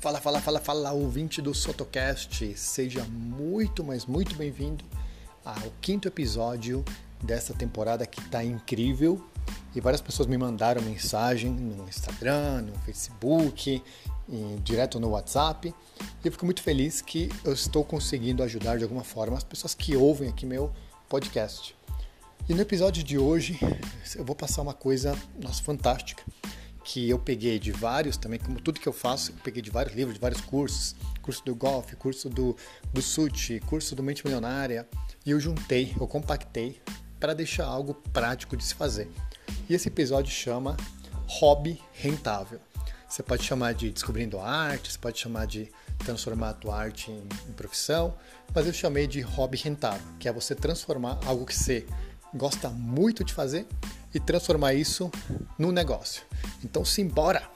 Fala, fala, fala, fala, ouvinte do Sotocast. Seja muito, mas muito bem-vindo ao quinto episódio dessa temporada que está incrível. E várias pessoas me mandaram mensagem no Instagram, no Facebook, direto no WhatsApp. E eu fico muito feliz que eu estou conseguindo ajudar de alguma forma as pessoas que ouvem aqui meu podcast. E no episódio de hoje eu vou passar uma coisa, nossa, fantástica que eu peguei de vários também, como tudo que eu faço, eu peguei de vários livros, de vários cursos, curso do golfe, curso do, do SUT, curso do Mente Milionária, e eu juntei, eu compactei para deixar algo prático de se fazer. E esse episódio chama Hobby Rentável. Você pode chamar de Descobrindo a Arte, você pode chamar de transformar a tua arte em, em profissão, mas eu chamei de Hobby Rentável, que é você transformar algo que você gosta muito de fazer e transformar isso num negócio. Então, simbora!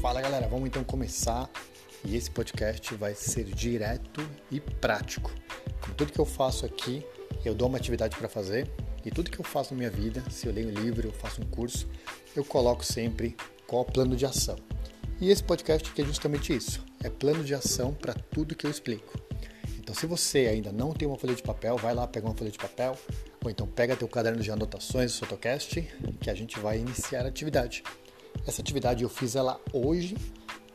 Fala galera, vamos então começar e esse podcast vai ser direto e prático. Tudo que eu faço aqui, eu dou uma atividade para fazer e tudo que eu faço na minha vida, se eu leio um livro, eu faço um curso, eu coloco sempre qual o plano de ação. E esse podcast é justamente isso é plano de ação para tudo que eu explico. Então, se você ainda não tem uma folha de papel, vai lá pegar uma folha de papel, ou então pega teu caderno de anotações do Sotocast, que a gente vai iniciar a atividade. Essa atividade eu fiz ela hoje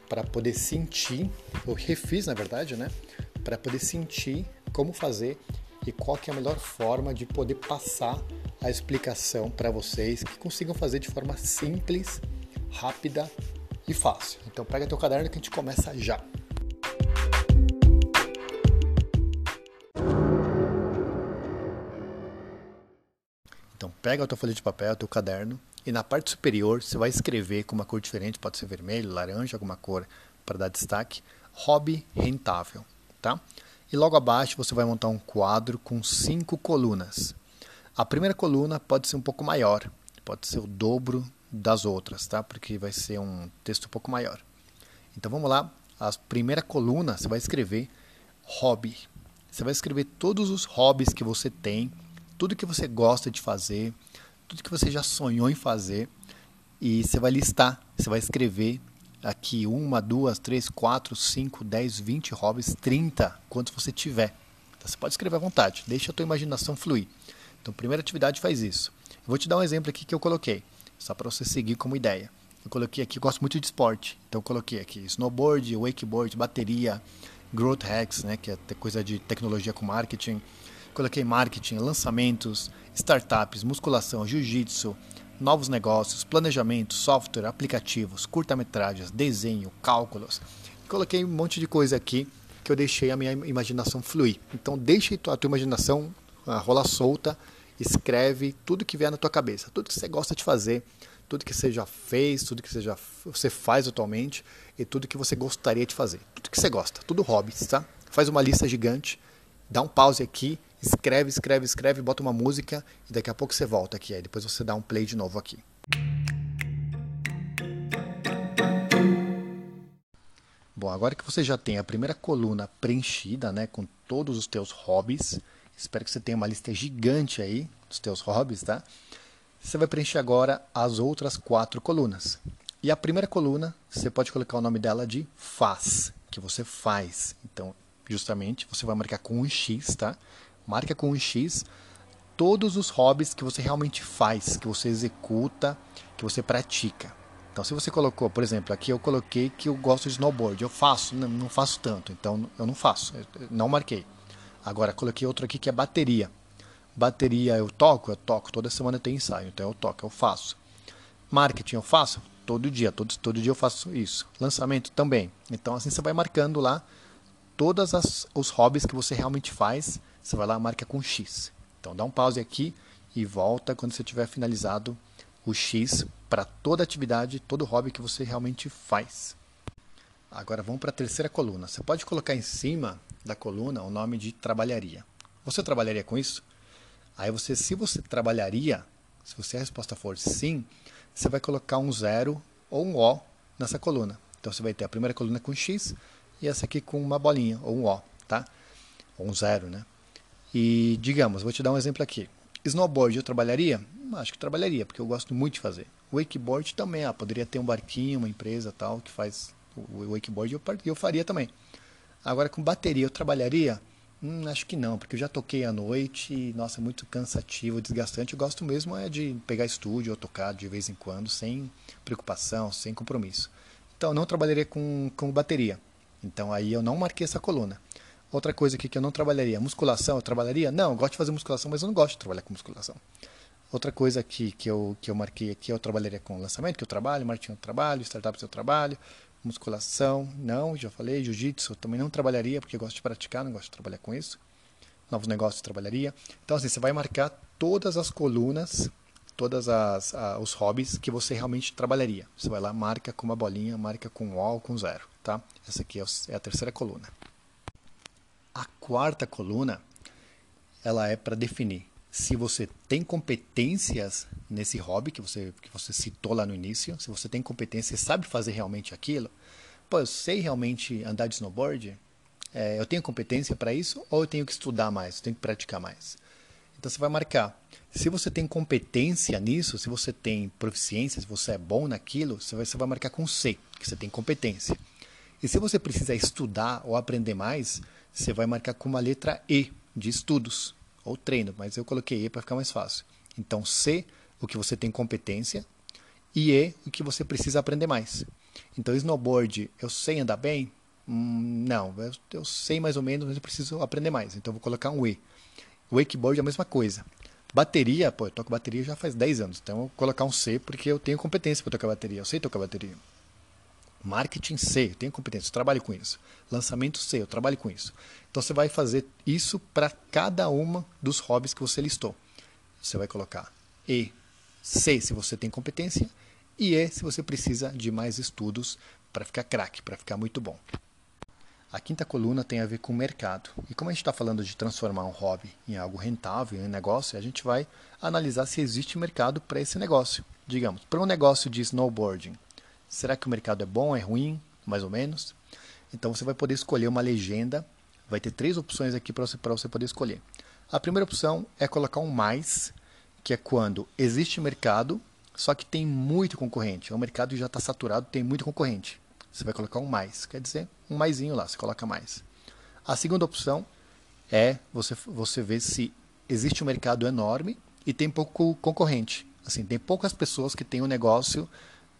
para poder sentir, eu refiz na verdade, né? Para poder sentir como fazer e qual que é a melhor forma de poder passar a explicação para vocês que consigam fazer de forma simples, rápida e fácil. Então pega teu caderno que a gente começa já. Então pega a tua folha de papel, teu caderno e na parte superior você vai escrever com uma cor diferente, pode ser vermelho, laranja, alguma cor para dar destaque, hobby rentável, tá? E logo abaixo você vai montar um quadro com cinco colunas. A primeira coluna pode ser um pouco maior, pode ser o dobro das outras, tá? Porque vai ser um texto um pouco maior. Então vamos lá. A primeira coluna você vai escrever hobby. Você vai escrever todos os hobbies que você tem, tudo que você gosta de fazer, tudo que você já sonhou em fazer e você vai listar. Você vai escrever aqui uma, duas, três, quatro, cinco, dez, vinte hobbies, trinta, quantos você tiver. Então, você pode escrever à vontade. Deixa a tua imaginação fluir. Então, primeira atividade faz isso. Eu vou te dar um exemplo aqui que eu coloquei só para você seguir como ideia. Eu coloquei aqui, gosto muito de esporte, então eu coloquei aqui snowboard, wakeboard, bateria, growth hacks, né, que é coisa de tecnologia com marketing. Coloquei marketing, lançamentos, startups, musculação, jiu-jitsu, novos negócios, planejamento, software, aplicativos, curta-metragens, desenho, cálculos. Coloquei um monte de coisa aqui que eu deixei a minha imaginação fluir. Então deixe a tua imaginação rolar solta escreve tudo que vier na tua cabeça, tudo que você gosta de fazer, tudo que você já fez, tudo que você já você faz atualmente e tudo que você gostaria de fazer. Tudo que você gosta, tudo hobbies, tá? Faz uma lista gigante, dá um pause aqui, escreve, escreve, escreve, bota uma música e daqui a pouco você volta aqui, aí depois você dá um play de novo aqui. Bom, agora que você já tem a primeira coluna preenchida, né, com todos os teus hobbies, Espero que você tenha uma lista gigante aí dos teus hobbies, tá? Você vai preencher agora as outras quatro colunas. E a primeira coluna, você pode colocar o nome dela de faz, que você faz. Então, justamente, você vai marcar com um X, tá? Marca com um X todos os hobbies que você realmente faz, que você executa, que você pratica. Então, se você colocou, por exemplo, aqui eu coloquei que eu gosto de snowboard, eu faço, não, faço tanto, então eu não faço, não marquei. Agora, coloquei outro aqui que é bateria. Bateria eu toco? Eu toco. Toda semana tem ensaio, então eu toco, eu faço. Marketing eu faço? Todo dia, todo, todo dia eu faço isso. Lançamento também. Então assim você vai marcando lá todos os hobbies que você realmente faz. Você vai lá marca com X. Então dá um pause aqui e volta quando você tiver finalizado o X para toda atividade, todo hobby que você realmente faz. Agora vamos para a terceira coluna. Você pode colocar em cima da coluna o nome de trabalharia. Você trabalharia com isso? Aí você, se você trabalharia, se você a resposta for sim, você vai colocar um zero ou um O nessa coluna. Então você vai ter a primeira coluna com X e essa aqui com uma bolinha ou um O, tá? Ou um zero, né? E digamos, vou te dar um exemplo aqui. Snowboard eu trabalharia? Acho que trabalharia, porque eu gosto muito de fazer. Wakeboard também, ah, poderia ter um barquinho, uma empresa tal que faz o wakeboard, eu, eu faria também. Agora com bateria eu trabalharia? Hum, acho que não, porque eu já toquei à noite e, nossa, é muito cansativo, desgastante. Eu gosto mesmo é de pegar estúdio ou tocar de vez em quando, sem preocupação, sem compromisso. Então, não trabalharia com, com bateria. Então, aí eu não marquei essa coluna. Outra coisa aqui que eu não trabalharia, musculação, eu trabalharia? Não, eu gosto de fazer musculação, mas eu não gosto de trabalhar com musculação. Outra coisa aqui que eu, que eu marquei aqui, eu trabalharia com lançamento, que eu trabalho, marketing eu trabalho, startups eu trabalho, musculação, não, já falei, jiu-jitsu também não trabalharia, porque eu gosto de praticar, não gosto de trabalhar com isso. Novos negócios trabalharia. Então, assim, você vai marcar todas as colunas, todos os hobbies que você realmente trabalharia. Você vai lá, marca com uma bolinha, marca com um ou com zero, tá? Essa aqui é, é a terceira coluna. A quarta coluna, ela é para definir se você tem competências nesse hobby que você, que você citou lá no início, se você tem competência e sabe fazer realmente aquilo, pô, eu sei realmente andar de snowboard, é, eu tenho competência para isso ou eu tenho que estudar mais, eu tenho que praticar mais? Então você vai marcar. Se você tem competência nisso, se você tem proficiência, se você é bom naquilo, você vai, você vai marcar com C, que você tem competência. E se você precisa estudar ou aprender mais, você vai marcar com uma letra E, de estudos ou treino, mas eu coloquei E para ficar mais fácil. Então, C, o que você tem competência, e E, o que você precisa aprender mais. Então, snowboard, eu sei andar bem? Hum, não, eu, sei mais ou menos, mas eu preciso aprender mais. Então, eu vou colocar um E. Wakeboard é a mesma coisa. Bateria, pô, eu toco bateria já faz 10 anos, então eu vou colocar um C porque eu tenho competência para tocar bateria, eu sei tocar bateria. Marketing C, eu tenho competência, eu trabalho com isso. Lançamento C, eu trabalho com isso. Então você vai fazer isso para cada uma dos hobbies que você listou. Você vai colocar E, C se você tem competência e E se você precisa de mais estudos para ficar craque, para ficar muito bom. A quinta coluna tem a ver com o mercado. E como a gente está falando de transformar um hobby em algo rentável, em negócio, a gente vai analisar se existe mercado para esse negócio. Digamos, para um negócio de snowboarding, Será que o mercado é bom, é ruim, mais ou menos? Então você vai poder escolher uma legenda. Vai ter três opções aqui para você, você poder escolher. A primeira opção é colocar um mais, que é quando existe mercado, só que tem muito concorrente. O mercado já está saturado, tem muito concorrente. Você vai colocar um mais, quer dizer, um maisinho lá, você coloca mais. A segunda opção é você, você ver se existe um mercado enorme e tem pouco concorrente. Assim, tem poucas pessoas que têm um negócio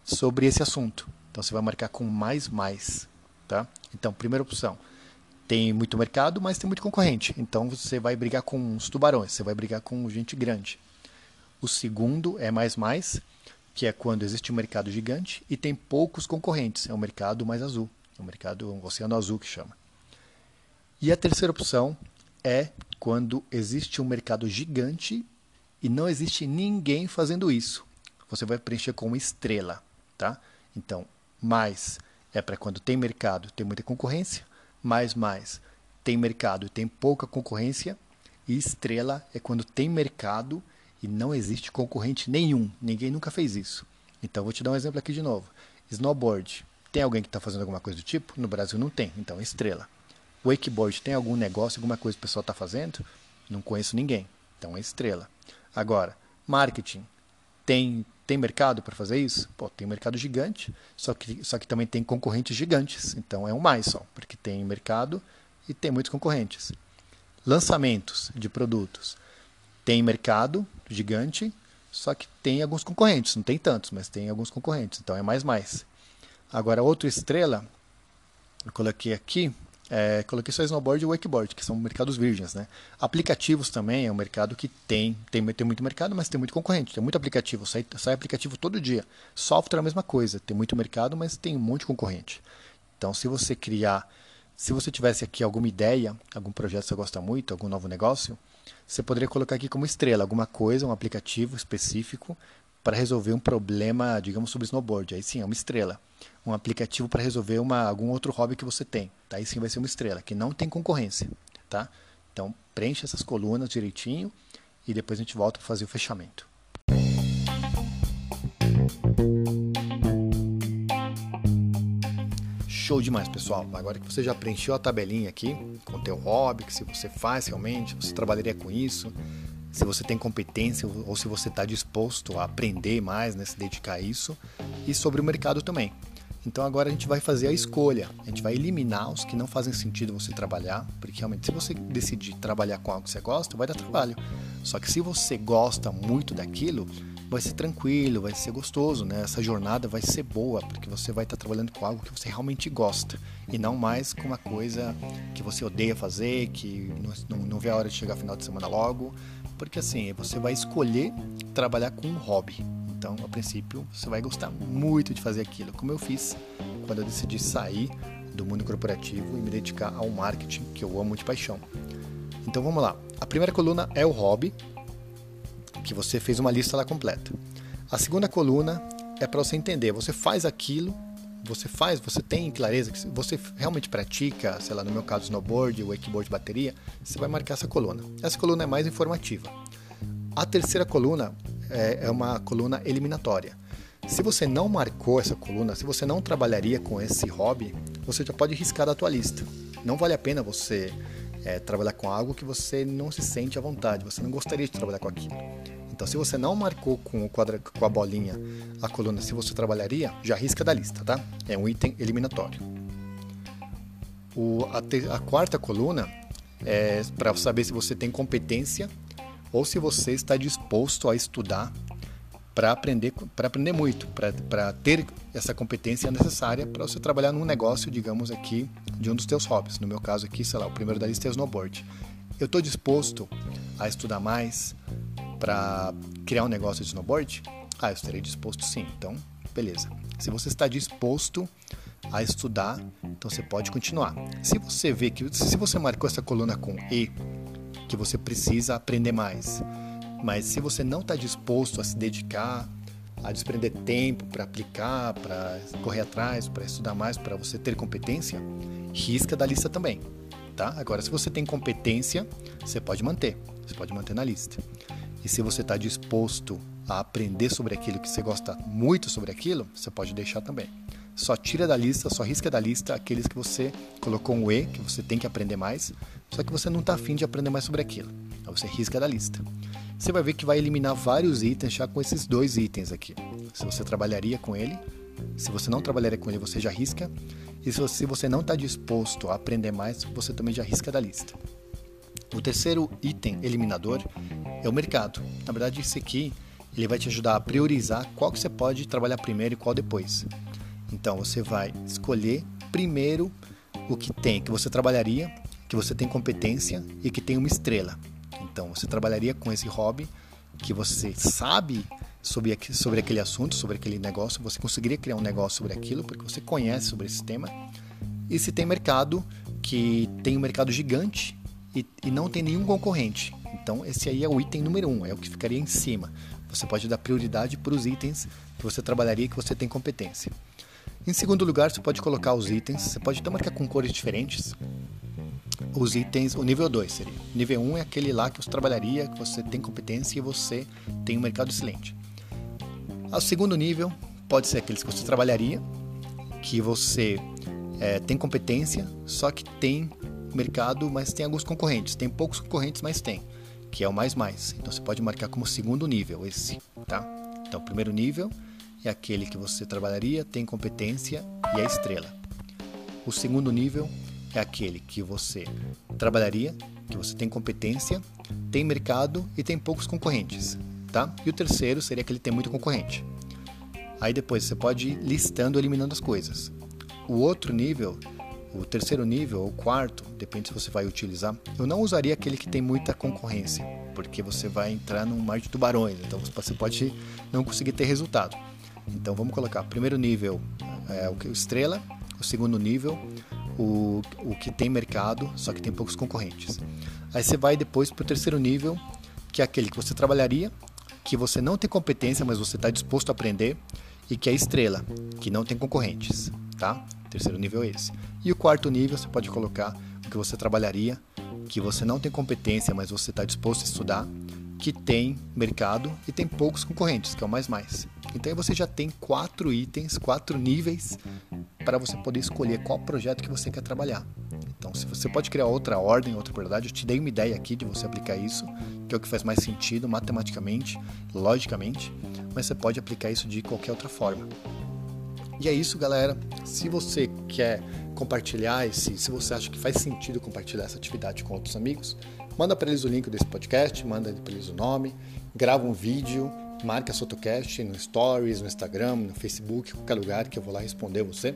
sobre esse assunto. Então você vai marcar com mais mais, tá? Então, primeira opção, tem muito mercado, mas tem muito concorrente. Então você vai brigar com os tubarões, você vai brigar com gente grande. O segundo é mais mais, que é quando existe um mercado gigante e tem poucos concorrentes. É um mercado mais azul, é um mercado um oceano azul que chama. E a terceira opção é quando existe um mercado gigante e não existe ninguém fazendo isso. Você vai preencher com uma estrela tá? Então, mais é para quando tem mercado, tem muita concorrência, mais mais tem mercado e tem pouca concorrência, e estrela é quando tem mercado e não existe concorrente nenhum, ninguém nunca fez isso. Então, vou te dar um exemplo aqui de novo. Snowboard, tem alguém que está fazendo alguma coisa do tipo? No Brasil não tem, então estrela. Wakeboard, tem algum negócio, alguma coisa que o pessoal está fazendo? Não conheço ninguém, então é estrela. Agora, marketing, tem tem mercado para fazer isso? Pô, tem um mercado gigante, só que, só que também tem concorrentes gigantes. Então é um mais só, porque tem mercado e tem muitos concorrentes. Lançamentos de produtos. Tem mercado gigante, só que tem alguns concorrentes. Não tem tantos, mas tem alguns concorrentes. Então é mais mais. Agora, outra estrela, eu coloquei aqui, é, coloquei só snowboard e wakeboard, que são mercados virgens. Né? Aplicativos também é um mercado que tem, tem, tem muito mercado, mas tem muito concorrente. Tem muito aplicativo, sai, sai aplicativo todo dia. Software é a mesma coisa, tem muito mercado, mas tem um monte de concorrente. Então, se você criar, se você tivesse aqui alguma ideia, algum projeto que você gosta muito, algum novo negócio, você poderia colocar aqui como estrela alguma coisa, um aplicativo específico para resolver um problema, digamos, sobre snowboard. Aí sim, é uma estrela. Um aplicativo para resolver uma, algum outro hobby que você tem. Tá? Aí sim vai ser uma estrela, que não tem concorrência. Tá? Então, preencha essas colunas direitinho e depois a gente volta para fazer o fechamento. Show demais, pessoal. Agora que você já preencheu a tabelinha aqui com o teu hobby, que se você faz realmente, você trabalharia com isso, se você tem competência ou se você está disposto a aprender mais, né, se dedicar a isso, e sobre o mercado também. Então agora a gente vai fazer a escolha, a gente vai eliminar os que não fazem sentido você trabalhar, porque realmente se você decidir trabalhar com algo que você gosta, vai dar trabalho. Só que se você gosta muito daquilo, vai ser tranquilo, vai ser gostoso, né? Essa jornada vai ser boa, porque você vai estar trabalhando com algo que você realmente gosta e não mais com uma coisa que você odeia fazer, que não, não, não vê a hora de chegar final de semana logo, porque assim, você vai escolher trabalhar com um hobby. Então, a princípio, você vai gostar muito de fazer aquilo, como eu fiz quando eu decidi sair do mundo corporativo e me dedicar ao marketing, que eu amo de paixão. Então vamos lá. A primeira coluna é o hobby, que você fez uma lista lá completa. A segunda coluna é para você entender, você faz aquilo, você faz, você tem clareza que você realmente pratica, sei lá, no meu caso, snowboard, wakeboard, bateria, você vai marcar essa coluna. Essa coluna é mais informativa. A terceira coluna é, é uma coluna eliminatória. Se você não marcou essa coluna, se você não trabalharia com esse hobby, você já pode riscar da tua lista. Não vale a pena você é, trabalhar com algo que você não se sente à vontade, você não gostaria de trabalhar com aquilo. Então, se você não marcou com, o quadra, com a bolinha a coluna se você trabalharia, já risca da lista, tá? É um item eliminatório. O, a, te, a quarta coluna é para saber se você tem competência ou se você está disposto a estudar para aprender, para aprender muito, para ter essa competência necessária para você trabalhar num negócio, digamos aqui, de um dos teus hobbies. No meu caso aqui, sei lá, o primeiro da lista é snowboard. Eu estou disposto a estudar mais, para criar um negócio de snowboard? Ah, eu estarei disposto sim. Então, beleza. Se você está disposto a estudar, então você pode continuar. Se você vê que se você marcou essa coluna com E, que você precisa aprender mais, mas se você não está disposto a se dedicar, a desprender tempo para aplicar, para correr atrás, para estudar mais, para você ter competência, risca da lista também, tá? Agora, se você tem competência, você pode manter, você pode manter na lista. E se você está disposto a aprender sobre aquilo que você gosta muito sobre aquilo, você pode deixar também. Só tira da lista, só risca da lista aqueles que você colocou um E, que você tem que aprender mais, só que você não está afim de aprender mais sobre aquilo. Então você risca da lista. Você vai ver que vai eliminar vários itens já com esses dois itens aqui. Se você trabalharia com ele, se você não trabalharia com ele, você já risca. E se você não está disposto a aprender mais, você também já risca da lista. O terceiro item eliminador é o mercado. Na verdade, esse aqui ele vai te ajudar a priorizar qual que você pode trabalhar primeiro e qual depois. Então você vai escolher primeiro o que tem, que você trabalharia, que você tem competência e que tem uma estrela. Então você trabalharia com esse hobby que você sabe sobre, sobre aquele assunto, sobre aquele negócio, você conseguiria criar um negócio sobre aquilo porque você conhece sobre esse tema. E se tem mercado que tem um mercado gigante e, e não tem nenhum concorrente. Então, esse aí é o item número um, é o que ficaria em cima. Você pode dar prioridade para os itens que você trabalharia e que você tem competência. Em segundo lugar, você pode colocar os itens, você pode até marcar com cores diferentes. Os itens, o nível 2 seria. Nível 1 um é aquele lá que você trabalharia, que você tem competência e você tem um mercado excelente. O segundo nível pode ser aqueles que você trabalharia, que você é, tem competência, só que tem mercado, mas tem alguns concorrentes. Tem poucos concorrentes, mas tem, que é o mais mais. Então você pode marcar como segundo nível esse, tá? Então, primeiro nível é aquele que você trabalharia, tem competência e é estrela. O segundo nível é aquele que você trabalharia, que você tem competência, tem mercado e tem poucos concorrentes, tá? E o terceiro seria aquele que tem muito concorrente. Aí depois você pode ir listando, eliminando as coisas. O outro nível o terceiro nível, ou quarto, depende se você vai utilizar, eu não usaria aquele que tem muita concorrência, porque você vai entrar num mar de tubarões, então você pode não conseguir ter resultado. Então vamos colocar primeiro nível é, o estrela, o segundo nível o, o que tem mercado, só que tem poucos concorrentes. Aí você vai depois para o terceiro nível, que é aquele que você trabalharia, que você não tem competência, mas você está disposto a aprender, e que é estrela, que não tem concorrentes, tá? Terceiro nível é esse. E o quarto nível você pode colocar o que você trabalharia, que você não tem competência, mas você está disposto a estudar, que tem mercado e tem poucos concorrentes, que é o mais mais. Então aí você já tem quatro itens, quatro níveis para você poder escolher qual projeto que você quer trabalhar. Então, se você pode criar outra ordem, outra prioridade, eu te dei uma ideia aqui de você aplicar isso, que é o que faz mais sentido matematicamente, logicamente, mas você pode aplicar isso de qualquer outra forma. E é isso, galera. Se você quer compartilhar esse, se você acha que faz sentido compartilhar essa atividade com outros amigos, manda para eles o link desse podcast, manda para eles o nome, grava um vídeo, marca a Sotocast no Stories, no Instagram, no Facebook, qualquer lugar que eu vou lá responder você.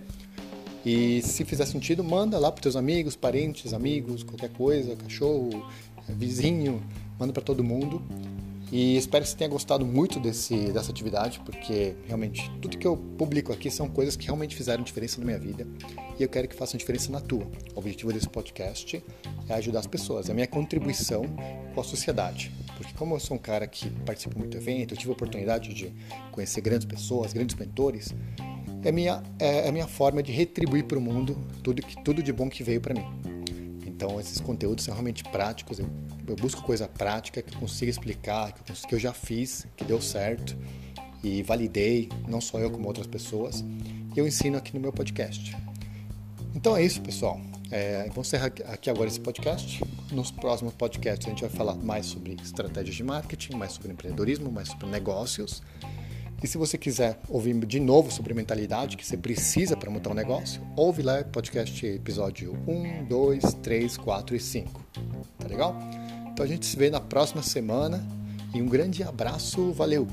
E se fizer sentido, manda lá para teus amigos, parentes, amigos, qualquer coisa, cachorro, vizinho, manda para todo mundo. E espero que você tenha gostado muito desse, dessa atividade, porque realmente tudo que eu publico aqui são coisas que realmente fizeram diferença na minha vida e eu quero que façam diferença na tua. O objetivo desse podcast é ajudar as pessoas, é a minha contribuição com a sociedade. Porque como eu sou um cara que participa muito do evento, eu tive a oportunidade de conhecer grandes pessoas, grandes mentores, é minha, é a minha forma de retribuir para o mundo tudo, tudo de bom que veio para mim. Então, esses conteúdos são realmente práticos. Eu, eu busco coisa prática que eu consiga explicar, que eu, que eu já fiz, que deu certo e validei, não só eu, como outras pessoas. E eu ensino aqui no meu podcast. Então é isso, pessoal. É, vamos encerrar aqui agora esse podcast. Nos próximos podcasts a gente vai falar mais sobre estratégias de marketing, mais sobre empreendedorismo, mais sobre negócios. E se você quiser ouvir de novo sobre mentalidade que você precisa para montar um negócio, ouve lá podcast episódio 1, 2, 3, 4 e 5. Tá legal? Então a gente se vê na próxima semana e um grande abraço, valeu!